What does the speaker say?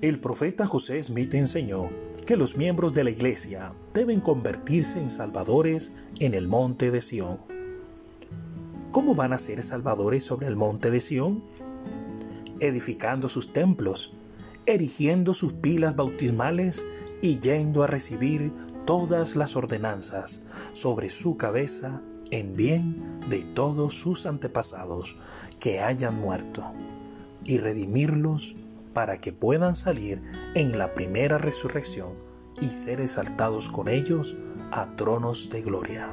El profeta José Smith enseñó que los miembros de la iglesia deben convertirse en salvadores en el monte de Sión. ¿Cómo van a ser salvadores sobre el monte de Sión? Edificando sus templos, erigiendo sus pilas bautismales y yendo a recibir todas las ordenanzas sobre su cabeza en bien de todos sus antepasados que hayan muerto y redimirlos para que puedan salir en la primera resurrección y ser exaltados con ellos a tronos de gloria.